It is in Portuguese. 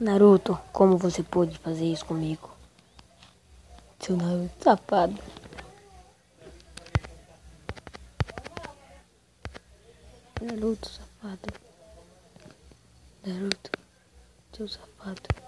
Naruto, como você pôde fazer isso comigo? Seu Naruto safado. Naruto safado. Naruto, seu safado.